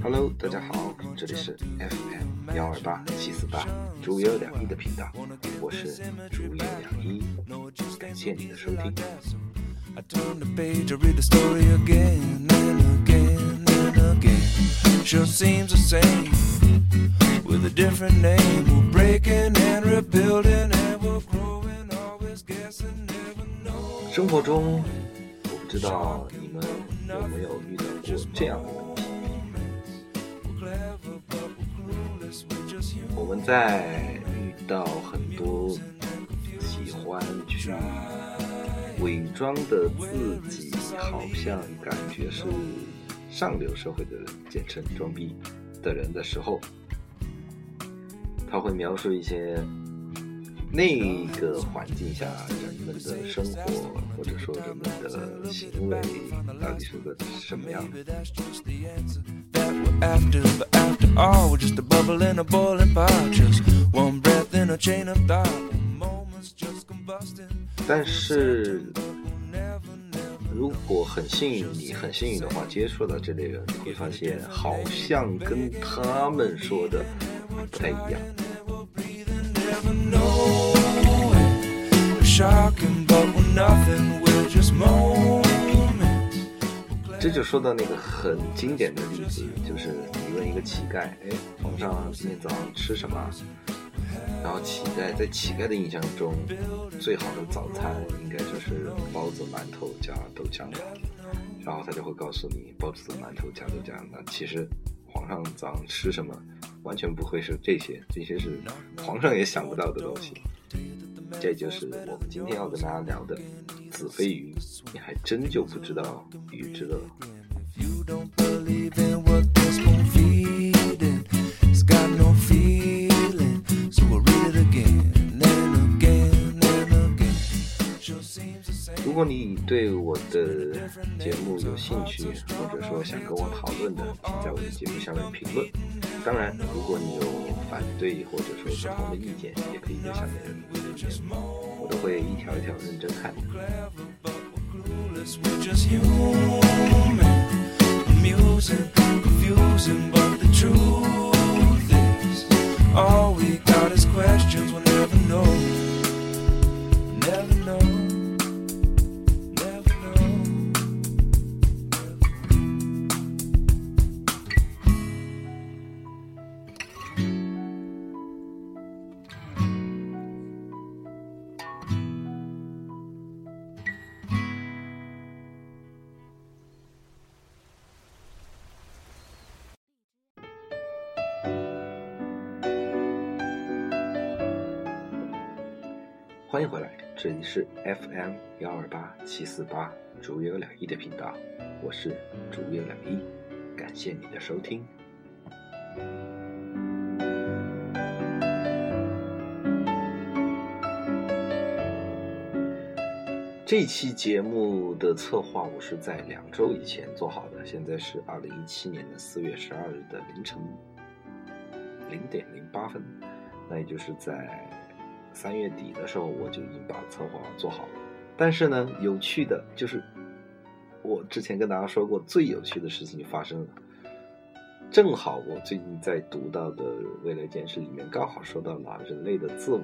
Hello，大家好，这里是 FM 幺二八七四八，竹有两一的频道，我是竹有两一，感谢你的收听。生活中，我不 知道你们有没有遇到过这样的问题。我们在遇到很多喜欢去伪装的自己，好像感觉是上流社会的人，简称装逼的人的时候，他会描述一些那个环境下人们的生活，或者说人们的行为到底是个什么样的。但是，如果很幸运，你很幸运的话，接触到这类人，你会发现好像跟他们说的不太一样。这就说到那个很经典的例子，就是你问一个乞丐：“哎，皇上今天早上吃什么？”然后乞丐在乞丐的印象中，最好的早餐应该就是包子、馒头加豆浆了。然后他就会告诉你，包子、馒头加豆浆。那其实皇上早上吃什么，完全不会是这些，这些是皇上也想不到的东西。这就是我们今天要跟大家聊的子非鱼，你还真就不知道鱼之乐。如果你对我的节目有兴趣，或者说想跟我讨论的，请在我的节目下面评论。当然，如果你有反对或者说不同的意见，也可以在下面留言，我都会一条一条认真看的。欢迎回来，这里是 FM 幺二八七四八竹有两亿的频道，我是竹有两亿，感谢你的收听。这期节目的策划我是在两周以前做好的，现在是二零一七年的四月十二日的凌晨零点零八分，那也就是在。三月底的时候，我就已经把策划做好了。但是呢，有趣的就是，我之前跟大家说过，最有趣的事情就发生了。正好我最近在读到的《未来简史》里面，刚好说到了人类的自我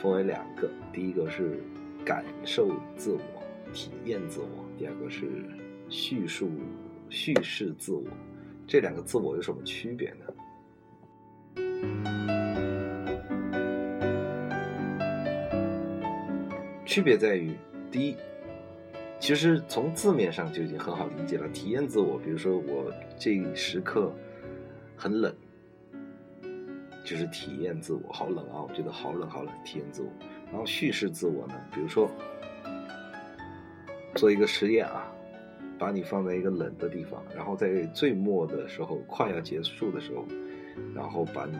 分为两个：第一个是感受自我、体验自我；第二个是叙述、叙事自我。这两个自我有什么区别呢？区别在于，第一，其实从字面上就已经很好理解了。体验自我，比如说我这一时刻很冷，就是体验自我，好冷啊！我觉得好冷，好冷，体验自我。然后叙事自我呢，比如说做一个实验啊，把你放在一个冷的地方，然后在最末的时候，快要结束的时候，然后把你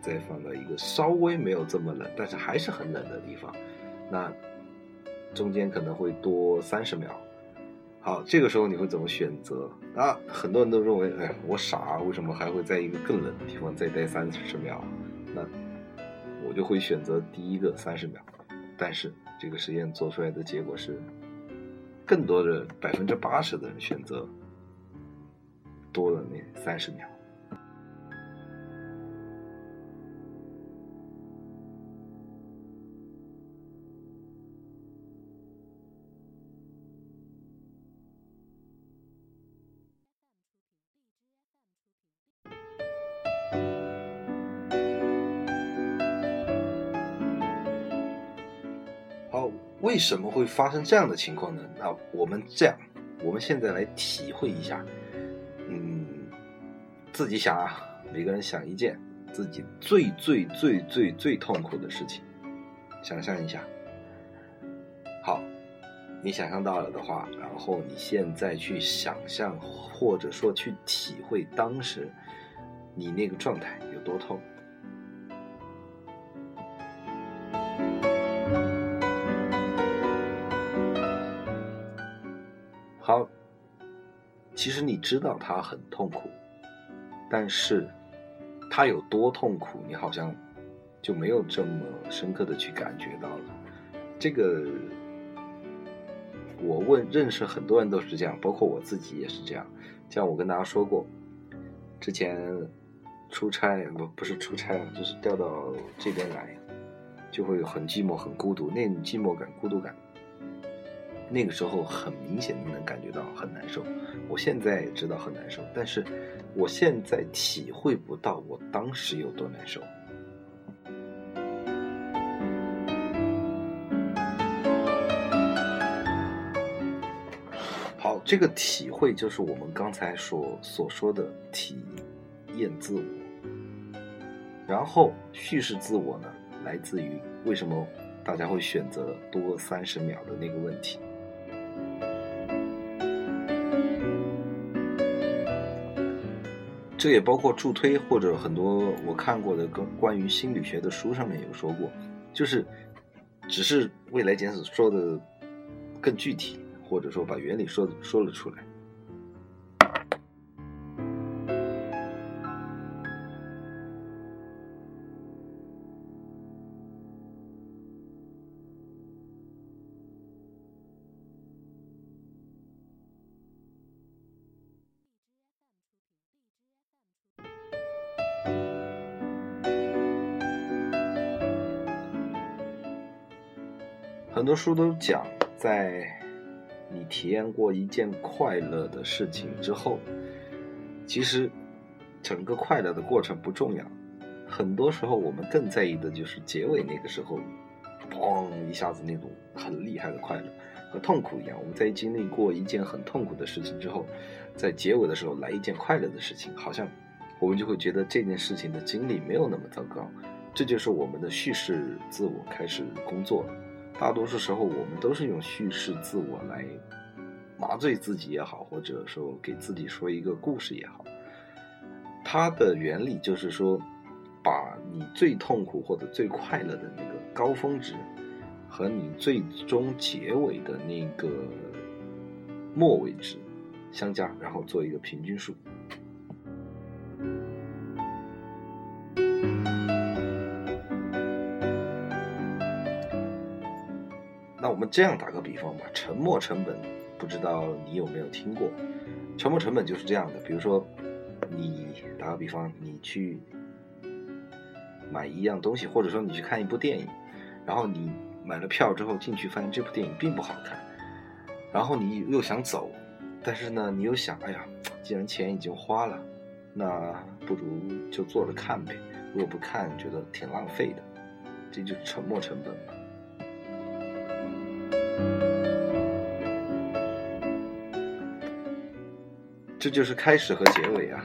再放到一个稍微没有这么冷，但是还是很冷的地方，那。中间可能会多三十秒，好，这个时候你会怎么选择啊？很多人都认为，哎，我傻，为什么还会在一个更冷的地方再待三十秒？那我就会选择第一个三十秒。但是这个实验做出来的结果是，更多的百分之八十的人选择多了那三十秒。为什么会发生这样的情况呢？那我们这样，我们现在来体会一下，嗯，自己想啊，每个人想一件自己最最最最最痛苦的事情，想象一下。好，你想象到了的话，然后你现在去想象，或者说去体会当时你那个状态有多痛。好，其实你知道他很痛苦，但是他有多痛苦，你好像就没有这么深刻的去感觉到了。这个我问认识很多人都是这样，包括我自己也是这样。像我跟大家说过，之前出差不不是出差啊，就是调到这边来，就会很寂寞、很孤独，那种寂寞感、孤独感。那个时候很明显的能感觉到很难受，我现在也知道很难受，但是我现在体会不到我当时有多难受。好，这个体会就是我们刚才所所说的体验自我，然后叙事自我呢，来自于为什么大家会选择多三十秒的那个问题。这也包括助推或者很多我看过的跟关于心理学的书上面有说过，就是只是未来简史说的更具体，或者说把原理说说了出来。很多书都讲，在你体验过一件快乐的事情之后，其实整个快乐的过程不重要。很多时候，我们更在意的就是结尾那个时候，嘣一下子那种很厉害的快乐，和痛苦一样。我们在经历过一件很痛苦的事情之后，在结尾的时候来一件快乐的事情，好像我们就会觉得这件事情的经历没有那么糟糕。这就是我们的叙事自我开始工作。大多数时候，我们都是用叙事自我来麻醉自己也好，或者说给自己说一个故事也好。它的原理就是说，把你最痛苦或者最快乐的那个高峰值，和你最终结尾的那个末尾值相加，然后做一个平均数。我们这样打个比方吧，沉没成本，不知道你有没有听过？沉没成本就是这样的，比如说，你打个比方，你去买一样东西，或者说你去看一部电影，然后你买了票之后进去，发现这部电影并不好看，然后你又想走，但是呢，你又想，哎呀，既然钱已经花了，那不如就坐着看呗。如果不看，觉得挺浪费的，这就是沉没成本嘛。这就是开始和结尾啊！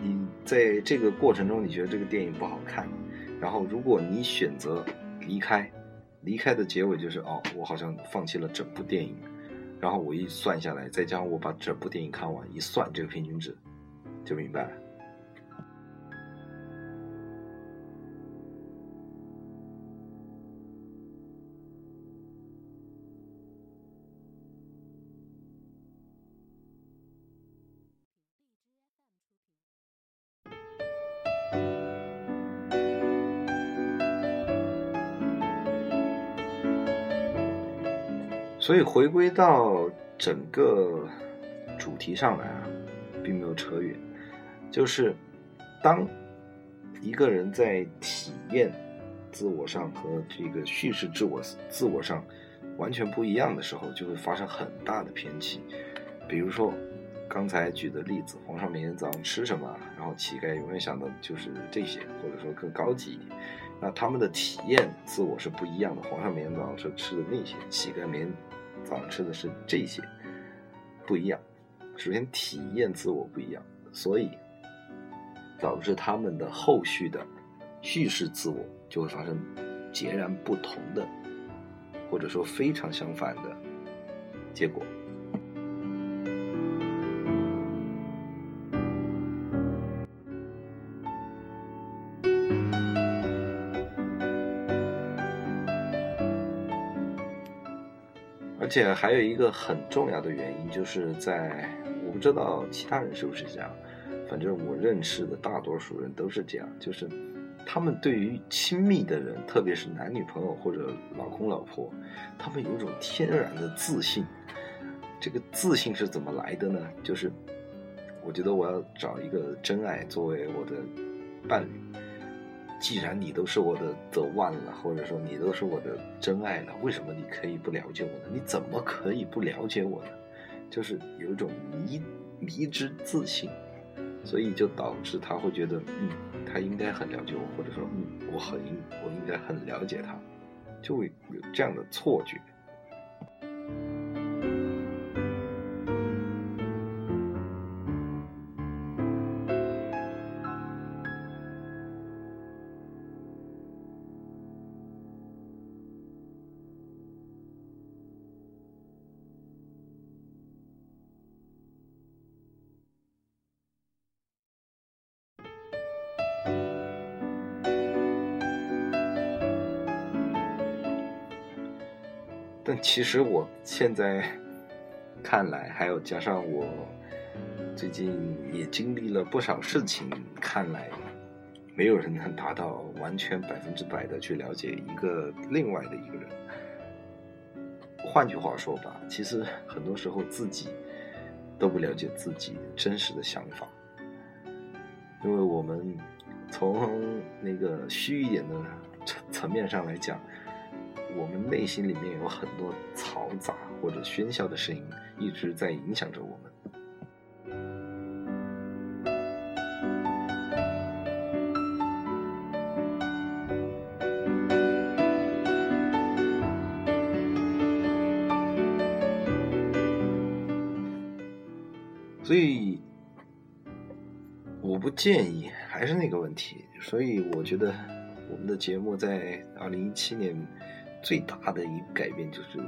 你在这个过程中，你觉得这个电影不好看，然后如果你选择离开，离开的结尾就是哦，我好像放弃了整部电影，然后我一算下来，再加上我把整部电影看完，一算这个平均值，就明白了。所以回归到整个主题上来啊，并没有扯远，就是当一个人在体验自我上和这个叙事自我自我上完全不一样的时候，就会发生很大的偏歧。比如说刚才举的例子，皇上每天早上吃什么，然后乞丐永远想的就是这些，或者说更高级一点。那他们的体验自我是不一样的。皇上每天早上是吃的那些，乞丐每天早上吃的是这些，不一样。首先体验自我不一样，所以导致他们的后续的叙事自我就会发生截然不同的，或者说非常相反的结果。而且还有一个很重要的原因，就是在我不知道其他人是不是这样，反正我认识的大多数人都是这样，就是他们对于亲密的人，特别是男女朋友或者老公老婆，他们有一种天然的自信。这个自信是怎么来的呢？就是我觉得我要找一个真爱作为我的伴侣。既然你都是我的 the one 了，或者说你都是我的真爱了，为什么你可以不了解我呢？你怎么可以不了解我呢？就是有一种迷迷之自信，所以就导致他会觉得，嗯，他应该很了解我，或者说，嗯，我很应我应该很了解他，就会有这样的错觉。但其实我现在 看来，还有加上我最近也经历了不少事情，看来没有人能达到完全百分之百的去了解一个另外的一个人。换句话说吧，其实很多时候自己都不了解自己真实的想法，因为我们从那个虚一点的层层面上来讲。我们内心里面有很多嘈杂或者喧嚣的声音，一直在影响着我们。所以，我不建议，还是那个问题。所以，我觉得我们的节目在二零一七年。最大的一个改变就是，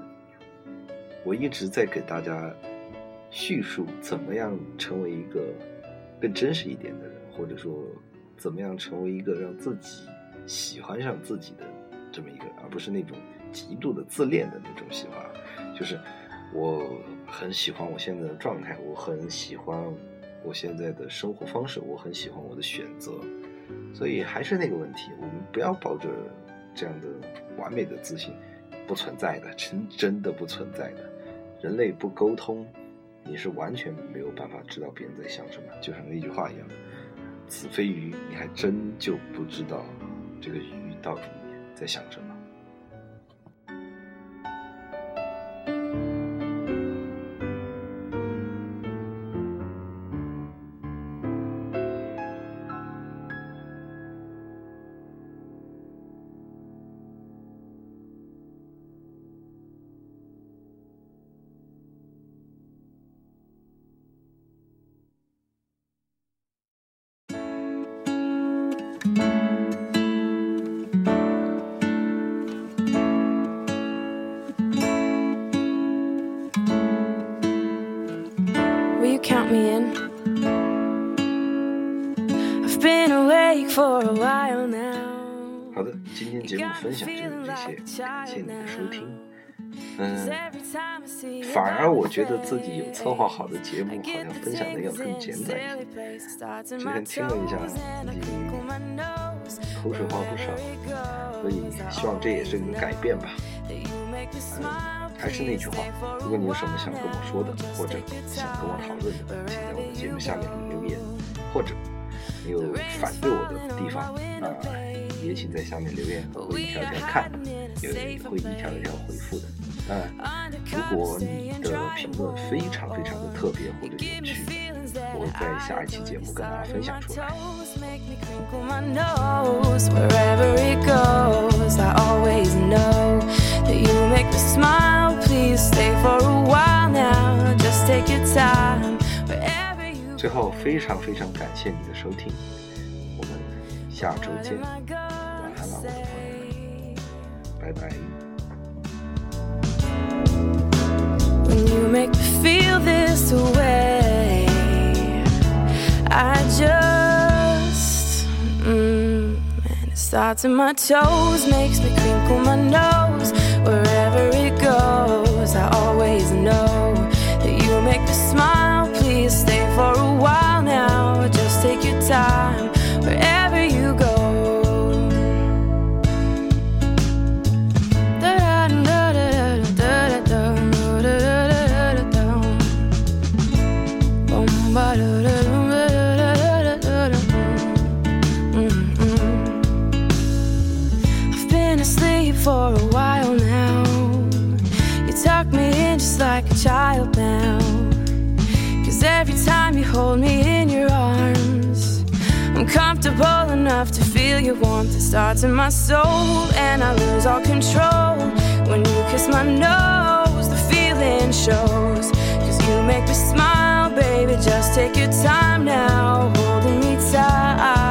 我一直在给大家叙述怎么样成为一个更真实一点的人，或者说怎么样成为一个让自己喜欢上自己的这么一个，而不是那种极度的自恋的那种喜欢。就是我很喜欢我现在的状态，我很喜欢我现在的生活方式，我很喜欢我的选择。所以还是那个问题，我们不要抱着。这样的完美的自信不存在的，真真的不存在的。人类不沟通，你是完全没有办法知道别人在想什么。就像那句话一样，“子非鱼”，你还真就不知道这个鱼到底在想什么。节目分享就是这些，感谢你的收听。嗯，反而我觉得自己有策划好的节目，好像分享的要更简短一些。今天听了一下，自己口水话不少，所以希望这也是一个改变吧。嗯还是那句话，如果你有什么想跟我说的，或者想跟我讨论的，请在我的节目下面留言，或者你有反对我的地方啊，也请在下面留言，我会一条条看，也会一条一条回复的。当然，如果你的评论非常非常的特别或者有趣，我会在下一期节目跟大家分享出来。my nose wherever it goes. I always know that you make me smile. Please stay for a while now. Just take your time wherever you 最后，非常非常感谢你的收听，我们下周见，and it starts in my toes, makes me crinkle my nose. Now. Cause every time you hold me in your arms, I'm comfortable enough to feel your warmth. It starts in my soul, and I lose all control. When you kiss my nose, the feeling shows. Cause you make me smile, baby. Just take your time now, holding me tight.